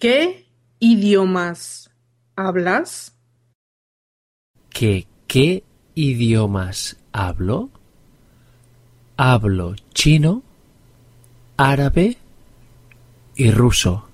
¿Qué idiomas hablas? ¿Qué, qué idiomas hablo? Hablo chino, árabe y ruso.